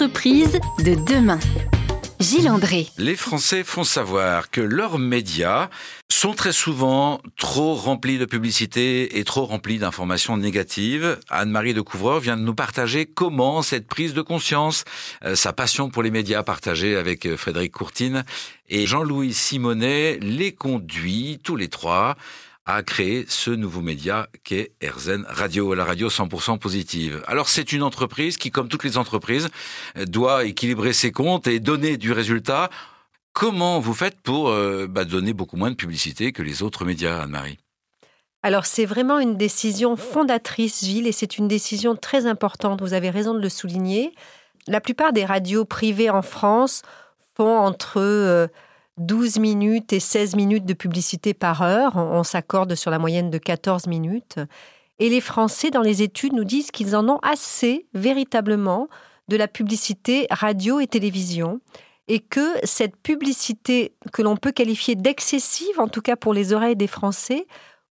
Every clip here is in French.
Entreprise de demain. Gilles André. Les Français font savoir que leurs médias sont très souvent trop remplis de publicité et trop remplis d'informations négatives. Anne-Marie de Couvreur vient de nous partager comment cette prise de conscience, euh, sa passion pour les médias partagée avec euh, Frédéric Courtine et Jean-Louis Simonet les conduit tous les trois a créé ce nouveau média qu'est RZN Radio, la radio 100% positive. Alors c'est une entreprise qui, comme toutes les entreprises, doit équilibrer ses comptes et donner du résultat. Comment vous faites pour euh, bah, donner beaucoup moins de publicité que les autres médias, Anne-Marie? Alors c'est vraiment une décision fondatrice, Gilles, et c'est une décision très importante. Vous avez raison de le souligner. La plupart des radios privées en France font entre euh, 12 minutes et 16 minutes de publicité par heure. On, s'accorde sur la moyenne de 14 minutes. Et les Français, dans les études, nous disent qu'ils en ont assez, véritablement, de la publicité radio et télévision. Et que cette publicité, que l'on peut qualifier d'excessive, en tout cas pour les oreilles des Français,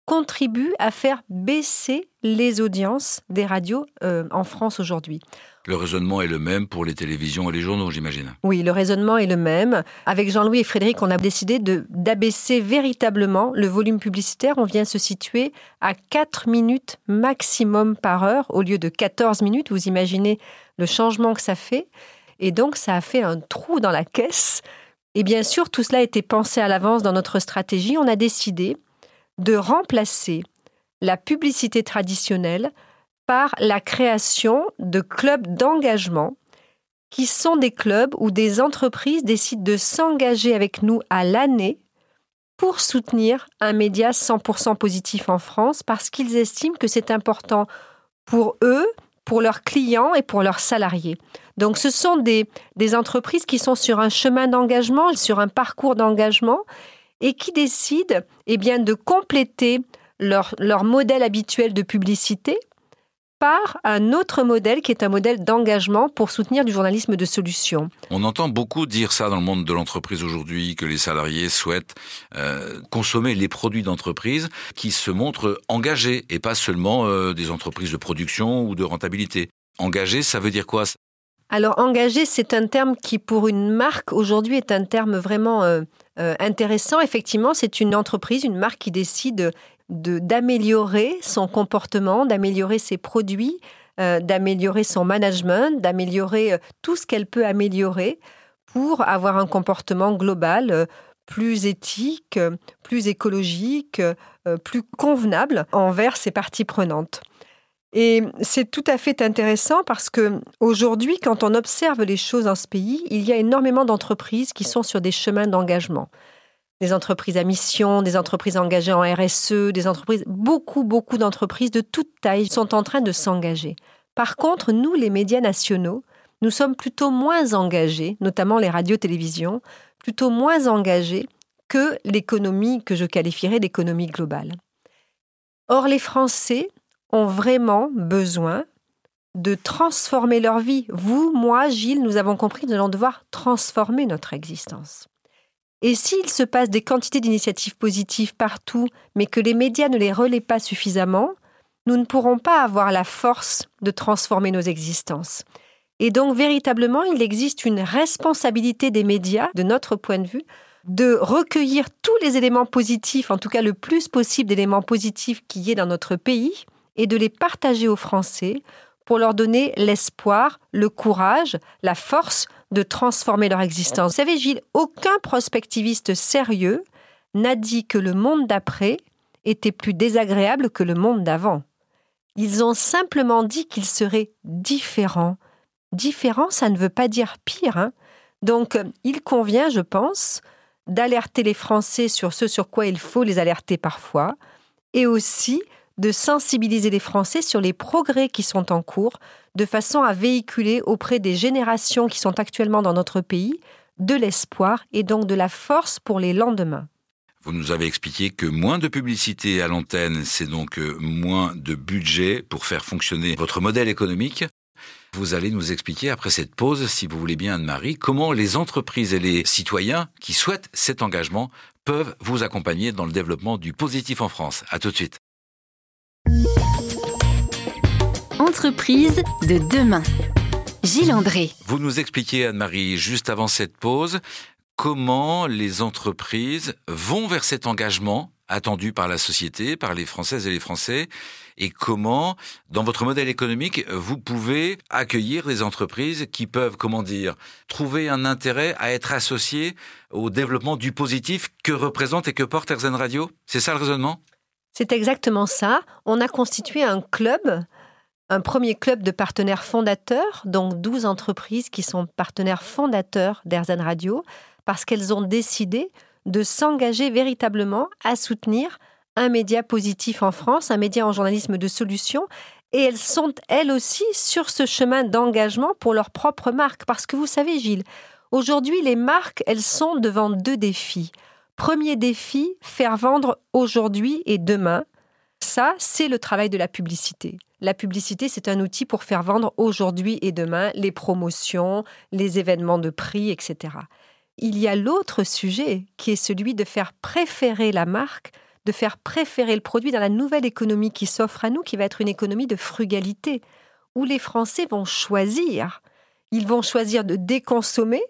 contribue à faire baisser les audiences des radios euh, en France aujourd'hui. Le raisonnement est le même pour les télévisions et les journaux, j'imagine. Oui, le raisonnement est le même. Avec Jean-Louis et Frédéric, on a décidé d'abaisser véritablement le volume publicitaire. On vient se situer à 4 minutes maximum par heure au lieu de 14 minutes. Vous imaginez le changement que ça fait. Et donc, ça a fait un trou dans la caisse. Et bien sûr, tout cela a été pensé à l'avance dans notre stratégie. On a décidé de remplacer la publicité traditionnelle par la création de clubs d'engagement qui sont des clubs où des entreprises décident de s'engager avec nous à l'année pour soutenir un média 100% positif en France parce qu'ils estiment que c'est important pour eux, pour leurs clients et pour leurs salariés. Donc ce sont des, des entreprises qui sont sur un chemin d'engagement, sur un parcours d'engagement et qui décident eh bien, de compléter leur, leur modèle habituel de publicité par un autre modèle qui est un modèle d'engagement pour soutenir du journalisme de solution. On entend beaucoup dire ça dans le monde de l'entreprise aujourd'hui, que les salariés souhaitent euh, consommer les produits d'entreprise qui se montrent engagés et pas seulement euh, des entreprises de production ou de rentabilité. Engagé, ça veut dire quoi Alors engagé, c'est un terme qui pour une marque aujourd'hui est un terme vraiment euh, intéressant. Effectivement, c'est une entreprise, une marque qui décide d'améliorer son comportement, d'améliorer ses produits, euh, d'améliorer son management, d'améliorer euh, tout ce qu'elle peut améliorer pour avoir un comportement global euh, plus éthique, plus écologique, plus convenable envers ses parties prenantes. Et c'est tout à fait intéressant parce que aujourd'hui, quand on observe les choses dans ce pays, il y a énormément d'entreprises qui sont sur des chemins d'engagement des entreprises à mission, des entreprises engagées en RSE, des entreprises, beaucoup, beaucoup d'entreprises de toute taille sont en train de s'engager. Par contre, nous, les médias nationaux, nous sommes plutôt moins engagés, notamment les radios-télévisions, plutôt moins engagés que l'économie que je qualifierais d'économie globale. Or, les Français ont vraiment besoin de transformer leur vie. Vous, moi, Gilles, nous avons compris que nous allons devoir transformer notre existence. Et s'il se passe des quantités d'initiatives positives partout, mais que les médias ne les relaient pas suffisamment, nous ne pourrons pas avoir la force de transformer nos existences. Et donc véritablement, il existe une responsabilité des médias, de notre point de vue, de recueillir tous les éléments positifs, en tout cas le plus possible d'éléments positifs qui y ait dans notre pays, et de les partager aux Français pour leur donner l'espoir, le courage, la force de transformer leur existence. Vous savez, Gilles, aucun prospectiviste sérieux n'a dit que le monde d'après était plus désagréable que le monde d'avant. Ils ont simplement dit qu'il serait différent. Différent, ça ne veut pas dire pire. Hein. Donc, il convient, je pense, d'alerter les Français sur ce sur quoi il faut les alerter parfois, et aussi de sensibiliser les Français sur les progrès qui sont en cours, de façon à véhiculer auprès des générations qui sont actuellement dans notre pays de l'espoir et donc de la force pour les lendemains. Vous nous avez expliqué que moins de publicité à l'antenne, c'est donc euh, moins de budget pour faire fonctionner votre modèle économique. Vous allez nous expliquer après cette pause, si vous voulez bien Anne-Marie, comment les entreprises et les citoyens qui souhaitent cet engagement peuvent vous accompagner dans le développement du positif en France. À tout de suite. Entreprise de demain. Gilles André. Vous nous expliquiez, Anne-Marie, juste avant cette pause, comment les entreprises vont vers cet engagement attendu par la société, par les Françaises et les Français, et comment, dans votre modèle économique, vous pouvez accueillir des entreprises qui peuvent, comment dire, trouver un intérêt à être associées au développement du positif que représente et que porte RZN Radio? C'est ça le raisonnement? C'est exactement ça. On a constitué un club un premier club de partenaires fondateurs, donc 12 entreprises qui sont partenaires fondateurs d'Erzan Radio, parce qu'elles ont décidé de s'engager véritablement à soutenir un média positif en France, un média en journalisme de solution. Et elles sont, elles aussi, sur ce chemin d'engagement pour leur propre marque. Parce que vous savez, Gilles, aujourd'hui, les marques, elles sont devant deux défis. Premier défi, faire vendre aujourd'hui et demain. Ça, c'est le travail de la publicité. La publicité, c'est un outil pour faire vendre aujourd'hui et demain les promotions, les événements de prix, etc. Il y a l'autre sujet qui est celui de faire préférer la marque, de faire préférer le produit dans la nouvelle économie qui s'offre à nous, qui va être une économie de frugalité, où les Français vont choisir. Ils vont choisir de déconsommer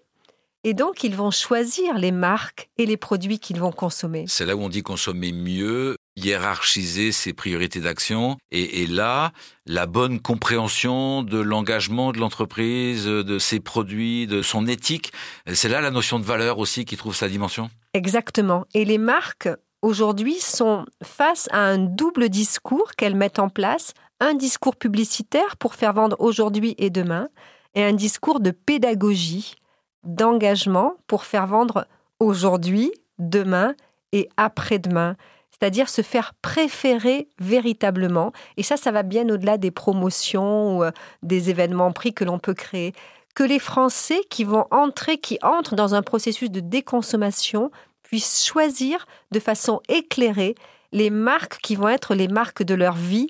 et donc, ils vont choisir les marques et les produits qu'ils vont consommer. C'est là où on dit consommer mieux, hiérarchiser ses priorités d'action. Et, là, la bonne compréhension de l'engagement de l'entreprise, de ses produits, de son éthique, c'est là la notion de valeur aussi qui trouve sa dimension. Exactement. Et les marques, aujourd'hui, sont face à un double discours qu'elles mettent en place. Un discours publicitaire pour faire vendre aujourd'hui et demain, et un discours de pédagogie d'engagement pour faire vendre aujourd'hui, demain et après-demain. C'est-à-dire se faire préférer véritablement. Et ça, ça va bien au-delà des promotions ou euh, des événements prix que l'on peut créer. Que les Français qui vont entrer, qui entrent dans un processus de déconsommation, puissent choisir de façon éclairée les marques qui vont être les marques de leur vie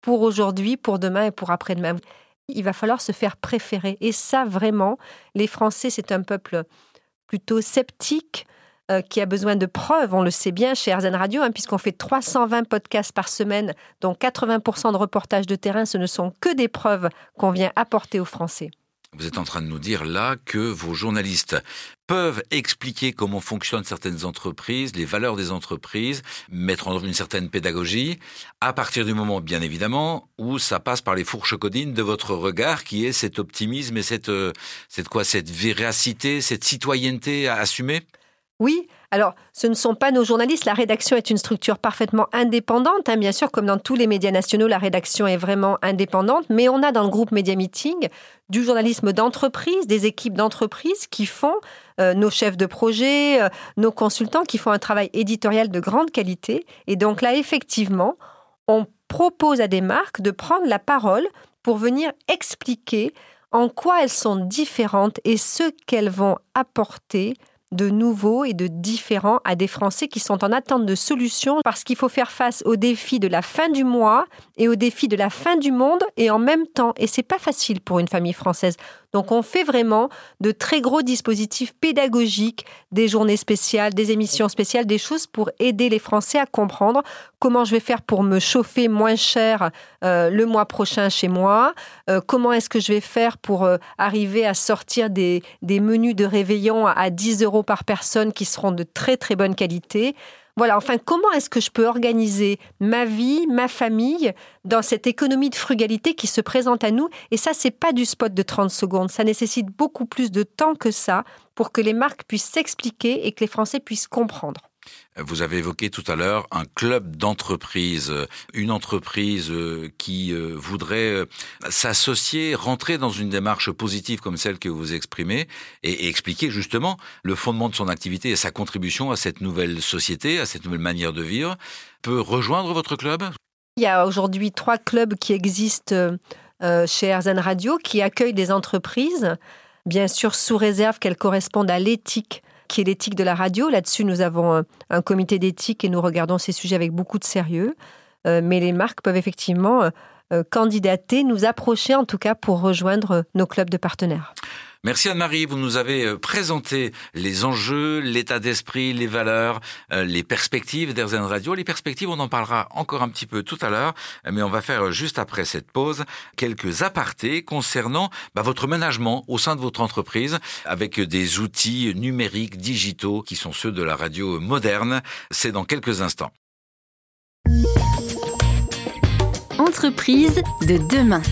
pour aujourd'hui, pour demain et pour après-demain il va falloir se faire préférer. Et ça, vraiment, les Français, c'est un peuple plutôt sceptique, euh, qui a besoin de preuves. On le sait bien chez RZN Radio, hein, puisqu'on fait 320 podcasts par semaine, dont 80% de reportages de terrain, ce ne sont que des preuves qu'on vient apporter aux Français. Vous êtes en train de nous dire là que vos journalistes peuvent expliquer comment fonctionnent certaines entreprises, les valeurs des entreprises, mettre en œuvre une certaine pédagogie, à partir du moment, bien évidemment, où ça passe par les fourches codines de votre regard, qui est cet optimisme et cette, euh, cette quoi, cette véracité, cette citoyenneté à assumer Oui, alors, ce ne sont pas nos journalistes. La rédaction est une structure parfaitement indépendante. Hein. Bien sûr, comme dans tous les médias nationaux, la rédaction est vraiment indépendante. Mais on a dans le groupe Média Meeting du journalisme d'entreprise, des équipes d'entreprise qui font, euh, nos chefs de projet, euh, nos consultants qui font un travail éditorial de grande qualité. Et donc là, effectivement, on propose à des marques de prendre la parole pour venir expliquer en quoi elles sont différentes et ce qu'elles vont apporter de nouveau et de différent à des Français qui sont en attente de solutions parce qu'il faut faire face aux défis de la fin du mois et aux défis de la fin du monde et en même temps. Et c'est pas facile pour une famille française. Donc on fait vraiment de très gros dispositifs pédagogiques, des journées spéciales, des émissions spéciales, des choses pour aider les Français à comprendre comment je vais faire pour me chauffer moins cher euh, le mois prochain chez moi, euh, comment est-ce que je vais faire pour euh, arriver à sortir des, des menus de réveillon à 10 euros par personne qui seront de très très bonne qualité. Voilà, enfin, comment est-ce que je peux organiser ma vie, ma famille dans cette économie de frugalité qui se présente à nous? Et ça, c'est pas du spot de 30 secondes. Ça nécessite beaucoup plus de temps que ça pour que les marques puissent s'expliquer et que les Français puissent comprendre. Vous avez évoqué tout à l'heure un club d'entreprise, une entreprise euh, qui euh, voudrait euh, s'associer, rentrer dans une démarche positive comme celle que vous exprimez et, expliquer justement le fondement de son activité et sa contribution à cette nouvelle société, à cette nouvelle manière de vivre, peut rejoindre votre club? Il y a aujourd'hui trois clubs qui existent chez Erzan Radio qui accueillent des entreprises, bien sûr sous réserve qu'elles correspondent à l'éthique qui est l'éthique de la radio. Là-dessus, nous avons un, comité d'éthique et nous regardons ces sujets avec beaucoup de sérieux. Euh, mais les marques peuvent effectivement euh, candidater, nous approcher en tout cas pour rejoindre nos clubs de partenaires. Merci Anne-Marie, vous nous avez euh, présenté les enjeux, l'état d'esprit, les valeurs, euh, les perspectives d'Airzen Radio. Les perspectives, on en parlera encore un petit peu tout à l'heure, mais on va faire euh, juste après cette pause quelques apartés concernant bah, votre management au sein de votre entreprise avec des outils numériques, digitaux qui sont ceux de la radio moderne. C'est dans quelques instants. Entreprise de demain.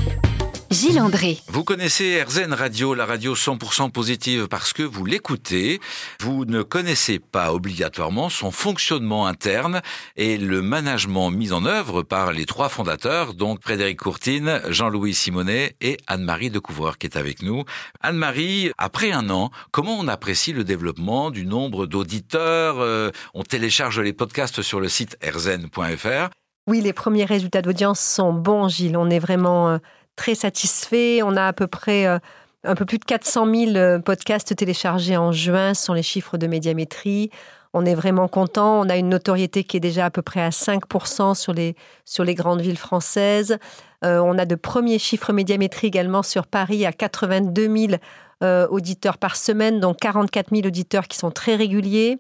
Gilles André. Vous connaissez RZN Radio, la radio 100% positive parce que vous l'écoutez. Vous ne connaissez pas obligatoirement son fonctionnement interne et le management mis en œuvre par les trois fondateurs, donc Frédéric Courtine, Jean-Louis Simonet et Anne-Marie Decouvreur qui est avec nous. Anne-Marie, après un an, comment on apprécie le développement du nombre d'auditeurs? Euh, On télécharge les podcasts sur le site rzn.fr. Oui, les premiers résultats d'audience sont bons, Gilles. On est vraiment euh, très satisfait. On a à peu près euh, un peu plus de 400 000 euh, podcasts téléchargés en juin, ce sont les chiffres de médiamétrie. On est vraiment content. On a une notoriété qui est déjà à peu près à 5% sur les, sur les grandes villes françaises. Euh, on a de premiers chiffres médiamétrie également sur Paris à 82 000 auditeurs par semaine, donc 44 000 auditeurs qui sont très réguliers.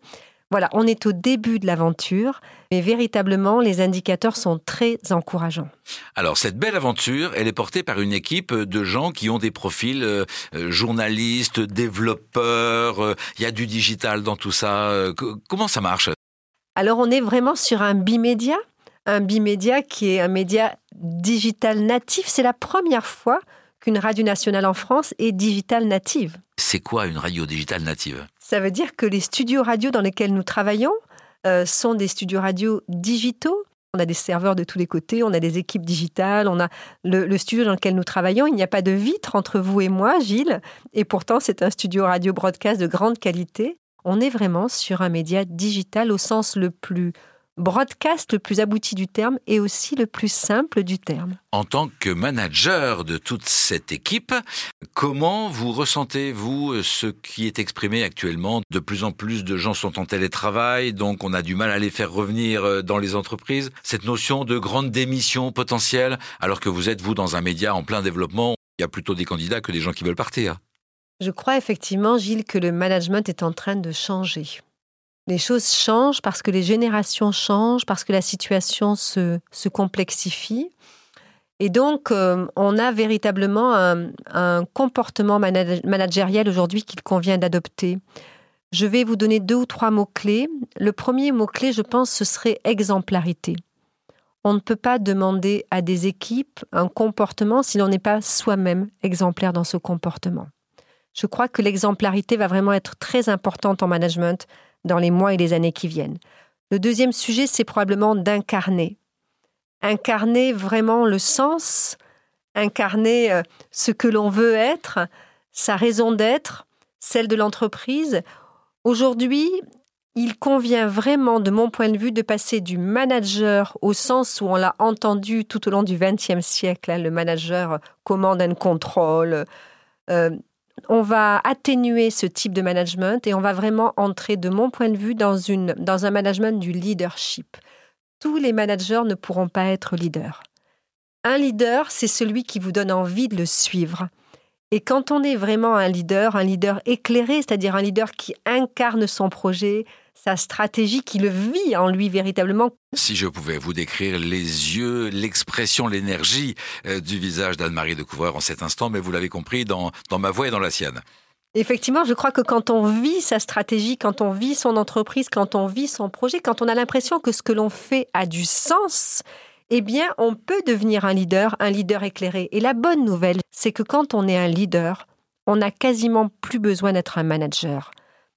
Voilà, on est au début de l'aventure, mais véritablement, les indicateurs sont très encourageants. Alors, cette belle aventure, elle est portée par une équipe de gens qui ont des profils euh, euh, journalistes, développeurs, euh, il y a du digital dans tout ça. comment ça marche? Alors, on est vraiment sur un bimédia, un bimédia qui est un média digital natif. C'est la première fois qu'une radio nationale en France est digital native. C'est quoi une radio digitale native? Ça veut dire que les studios radio dans lesquels nous travaillons euh, sont des studios radio digitaux. On a des serveurs de tous les côtés, on a des équipes digitales, on a le, studio dans lequel nous travaillons. Il n'y a pas de vitre entre vous et moi, Gilles, et pourtant c'est un studio radio broadcast de grande qualité. On est vraiment sur un média digital au sens le plus broadcast le plus abouti du terme et aussi le plus simple du terme. En tant que manager de toute cette équipe, comment vous ressentez-vous ce qui est exprimé actuellement? De plus en plus de gens sont en télétravail, donc on a du mal à les faire revenir euh, dans les entreprises. Cette notion de grande démission potentielle, alors que vous êtes, vous, dans un média en plein développement, il y a plutôt des candidats que des gens qui veulent partir. Je crois effectivement, Gilles, que le management est en train de changer. Les choses changent parce que les générations changent, parce que la situation se, complexifie. Et donc, euh, on a véritablement un, comportement managériel aujourd'hui qu'il convient d'adopter. Je vais vous donner deux ou trois mots-clés. Le premier mot-clé, je pense, ce serait exemplarité. On ne peut pas demander à des équipes un comportement si l'on n'est pas soi-même exemplaire dans ce comportement. Je crois que l'exemplarité va vraiment être très importante en management dans les mois et les années qui viennent. Le deuxième sujet, c'est probablement d'incarner. Incarner vraiment le sens, incarner euh, ce que l'on veut être, sa raison d'être, celle de l'entreprise. Aujourd'hui, il convient vraiment, de mon point de vue, de passer du manager au sens où on l'a entendu tout au long du XXe siècle. Hein, le manager commande un contrôle. Euh, on va atténuer ce type de management et on va vraiment entrer, de mon point de vue, dans, une, dans un management du leadership. Tous les managers ne pourront pas être leaders. Un leader, c'est celui qui vous donne envie de le suivre. Et quand on est vraiment un leader, un leader éclairé, c'est-à-dire un leader qui incarne son projet, sa stratégie, qui le vit en lui véritablement. Si je pouvais vous décrire les yeux, l'expression, l'énergie euh, du visage d'Anne-Marie de Couvreur en cet instant, mais vous l'avez compris dans, dans ma voix et dans la sienne. Effectivement, je crois que quand on vit sa stratégie, quand on vit son entreprise, quand on vit son projet, quand on a l'impression que ce que l'on fait a du sens, eh bien, on peut devenir un leader, un leader éclairé. Et la bonne nouvelle, c'est que quand on est un leader, on n'a quasiment plus besoin d'être un manager.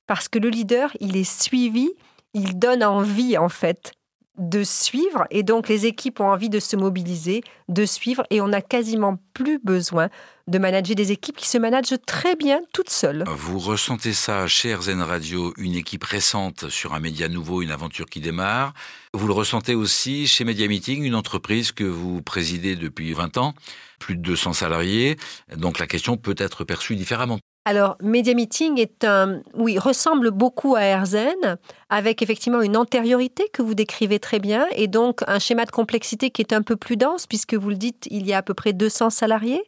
Parce que le leader, il est suivi, il donne envie, en fait, de suivre et donc les équipes ont envie de se mobiliser, de suivre et on n'a quasiment plus besoin de manager des équipes qui se managent très bien toutes seules. Vous ressentez ça chez RZN Radio, une équipe récente sur un média nouveau, une aventure qui démarre. Vous le ressentez aussi chez Media Meeting, une entreprise que vous présidez depuis 20 ans, plus de 200 salariés. Donc la question peut être perçue différemment. Alors, Media Meeting est un, oui, ressemble beaucoup à AirZen, avec effectivement une antériorité que vous décrivez très bien, et donc un schéma de complexité qui est un peu plus dense, puisque vous le dites, il y a à peu près 200 salariés.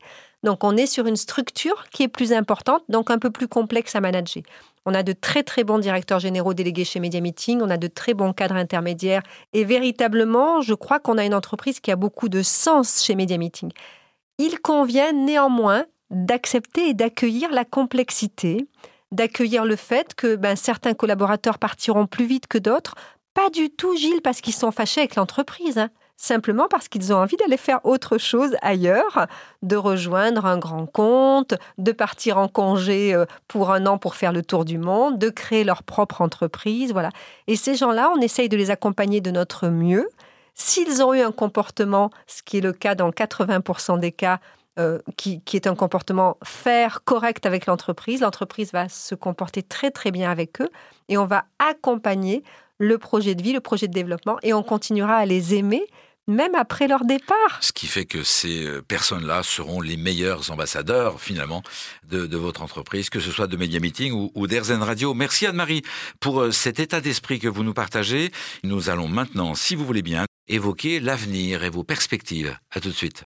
Donc on est sur une structure qui est plus importante, donc un peu plus complexe à manager. On a de très très bons directeurs généraux délégués chez Media Meeting, on a de très bons cadres intermédiaires et véritablement, je crois qu'on a une entreprise qui a beaucoup de sens chez Media Meeting. Il convient néanmoins d'accepter et d'accueillir la complexité, d'accueillir le fait que ben, certains collaborateurs partiront plus vite que d'autres. Pas du tout, Gilles, parce qu'ils sont fâchés avec l'entreprise. Hein simplement parce qu'ils ont envie d'aller faire autre chose ailleurs, de rejoindre un grand compte, de partir en congé euh, pour un an pour faire le tour du monde, de créer leur propre entreprise, voilà. Et ces gens-là, on essaye de les accompagner de notre mieux. S'ils ont eu un comportement, ce qui est le cas dans 80% des cas, euh, qui, est un comportement faire correct avec l'entreprise, l'entreprise va se comporter très très bien avec eux et on va accompagner le projet de vie, le projet de développement et on continuera à les aimer même après leur départ. Ce qui fait que ces euh, personnes-là seront les meilleurs ambassadeurs, finalement, de, votre entreprise, que ce soit de Media Meeting ou, ou Radio. Merci Anne-Marie pour euh, cet état d'esprit que vous nous partagez. Nous allons maintenant, si vous voulez bien, évoquer l'avenir et vos perspectives. À tout de suite.